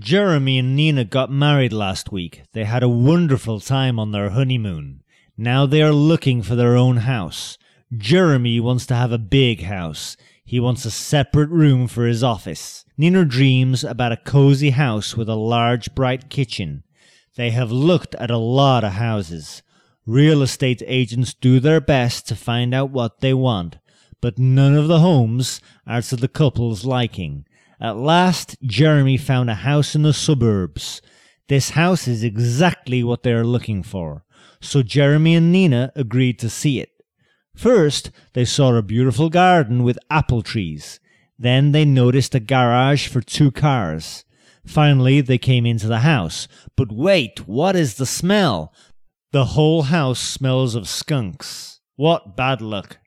Jeremy and Nina got married last week. They had a wonderful time on their honeymoon. Now they are looking for their own house. Jeremy wants to have a big house. He wants a separate room for his office. Nina dreams about a cozy house with a large, bright kitchen. They have looked at a lot of houses. Real estate agents do their best to find out what they want, but none of the homes are to the couple's liking. At last, Jeremy found a house in the suburbs. This house is exactly what they are looking for, so Jeremy and Nina agreed to see it. First, they saw a beautiful garden with apple trees. Then they noticed a garage for two cars. Finally, they came into the house. But wait, what is the smell? The whole house smells of skunks. What bad luck.